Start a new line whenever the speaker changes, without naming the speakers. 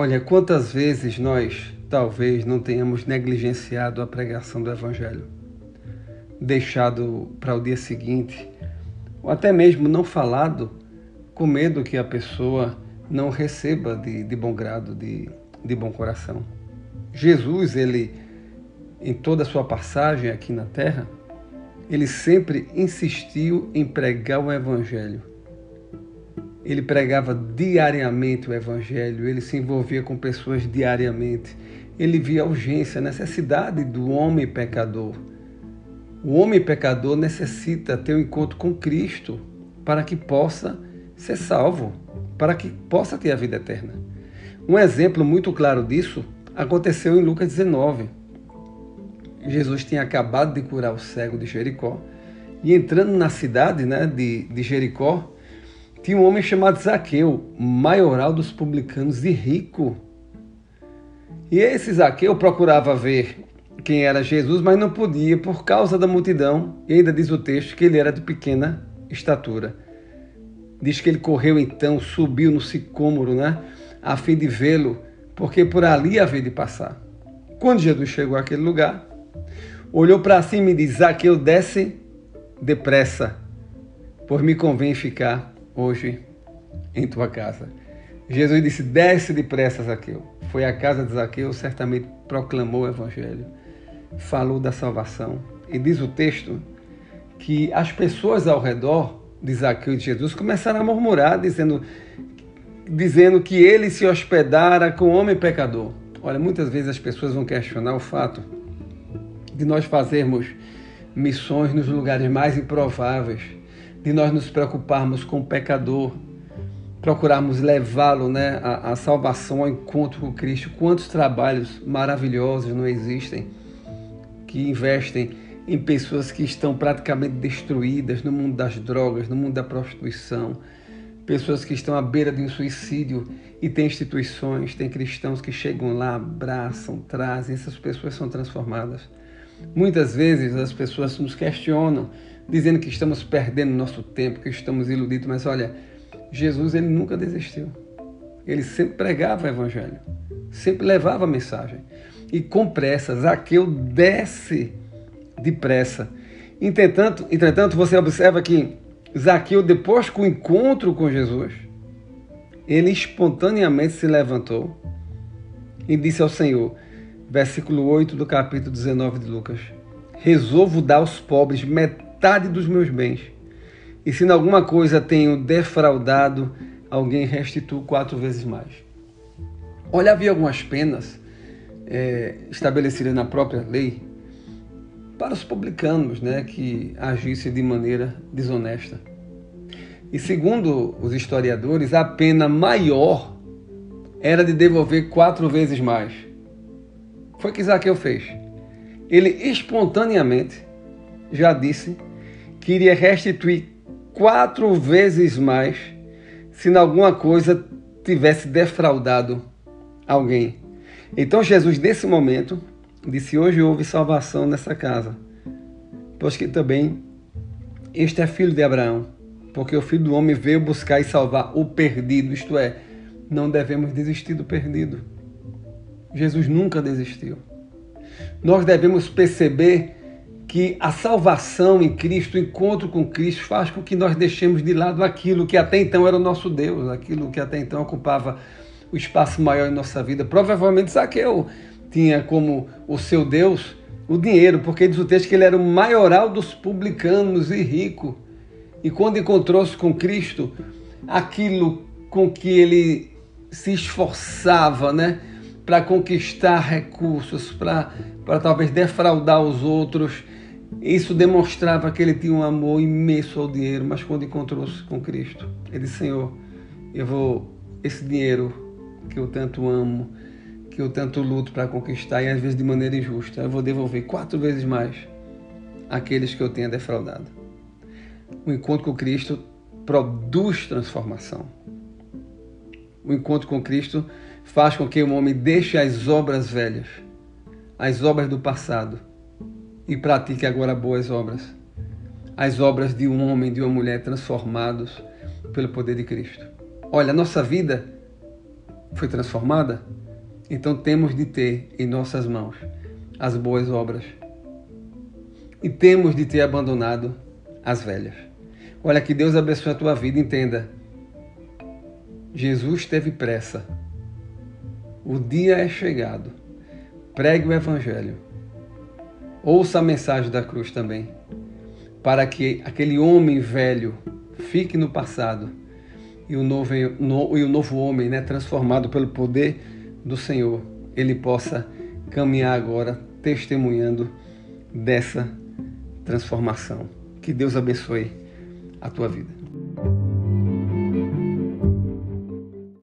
Olha, quantas vezes nós talvez não tenhamos negligenciado a pregação do Evangelho, deixado para o dia seguinte, ou até mesmo não falado, com medo que a pessoa não receba de, de bom grado, de, de bom coração. Jesus, ele, em toda a sua passagem aqui na terra, ele sempre insistiu em pregar o Evangelho. Ele pregava diariamente o Evangelho, ele se envolvia com pessoas diariamente. Ele via a urgência, a necessidade do homem pecador. O homem pecador necessita ter um encontro com Cristo para que possa ser salvo, para que possa ter a vida eterna. Um exemplo muito claro disso aconteceu em Lucas 19. Jesus tinha acabado de curar o cego de Jericó. E entrando na cidade né, de, de Jericó, tinha um homem chamado Zaqueu, maioral dos publicanos e rico. E esse Zaqueu procurava ver quem era Jesus, mas não podia por causa da multidão. E ainda diz o texto que ele era de pequena estatura. Diz que ele correu então, subiu no sicômoro, né, a fim de vê-lo, porque por ali havia de passar. Quando Jesus chegou àquele lugar, olhou para cima e disse: Zaqueu, desce depressa, pois me convém ficar hoje em tua casa. Jesus disse: Desce depressa, Zaqueu. Foi à casa de Zaqueu, certamente proclamou o evangelho, falou da salvação. E diz o texto que as pessoas ao redor de Zaqueu e de Jesus começaram a murmurar, dizendo, dizendo que ele se hospedara com o homem pecador. Olha, muitas vezes as pessoas vão questionar o fato de nós fazermos missões nos lugares mais improváveis, de nós nos preocuparmos com o pecador, procurarmos levá-lo né, à, à salvação, ao encontro com Cristo. Quantos trabalhos maravilhosos não existem que investem em pessoas que estão praticamente destruídas no mundo das drogas, no mundo da prostituição, pessoas que estão à beira de um suicídio e tem instituições, tem cristãos que chegam lá, abraçam, trazem, essas pessoas são transformadas. Muitas vezes as pessoas nos questionam, dizendo que estamos perdendo nosso tempo, que estamos iludidos, mas olha, Jesus ele nunca desistiu. Ele sempre pregava o evangelho, sempre levava a mensagem. E com pressa, Zaqueu desce depressa. Entretanto, entretanto, você observa que Zaqueu, depois que o encontro com Jesus, ele espontaneamente se levantou e disse ao Senhor: versículo 8 do capítulo 19 de Lucas. Resolvo dar aos pobres metade dos meus bens. E se em alguma coisa tenho defraudado, alguém restituo quatro vezes mais. Olha, havia algumas penas é, estabelecidas na própria lei para os publicanos né, que agissem de maneira desonesta. E segundo os historiadores, a pena maior era de devolver quatro vezes mais. Foi o que Zaqueu fez. Ele espontaneamente já disse que iria restituir quatro vezes mais se em alguma coisa tivesse defraudado alguém. Então Jesus, nesse momento, disse: Hoje houve salvação nessa casa, pois que também este é filho de Abraão, porque o filho do homem veio buscar e salvar o perdido, isto é, não devemos desistir do perdido. Jesus nunca desistiu. Nós devemos perceber que a salvação em Cristo, o encontro com Cristo, faz com que nós deixemos de lado aquilo que até então era o nosso Deus, aquilo que até então ocupava o espaço maior em nossa vida. Provavelmente Zaqueu tinha como o seu Deus o dinheiro, porque diz o texto que ele era o maioral dos publicanos e rico. E quando encontrou-se com Cristo, aquilo com que ele se esforçava, né? para conquistar recursos, para talvez defraudar os outros. Isso demonstrava que ele tinha um amor imenso ao dinheiro, mas quando encontrou-se com Cristo, ele disse: Senhor, eu vou, esse dinheiro que eu tanto amo, que eu tanto luto para conquistar, e às vezes de maneira injusta, eu vou devolver quatro vezes mais aqueles que eu tenha defraudado. O encontro com Cristo produz transformação. O encontro com Cristo faz com que o homem deixe as obras velhas, as obras do passado, e pratique agora boas obras. As obras de um homem, de uma mulher transformados pelo poder de Cristo. Olha, nossa vida foi transformada? Então temos de ter em nossas mãos as boas obras. E temos de ter abandonado as velhas. Olha, que Deus abençoe a tua vida, entenda. Jesus teve pressa. O dia é chegado. Pregue o Evangelho. Ouça a mensagem da cruz também. Para que aquele homem velho fique no passado e o novo, no, e o novo homem, né, transformado pelo poder do Senhor, ele possa caminhar agora testemunhando dessa transformação. Que Deus abençoe a tua vida.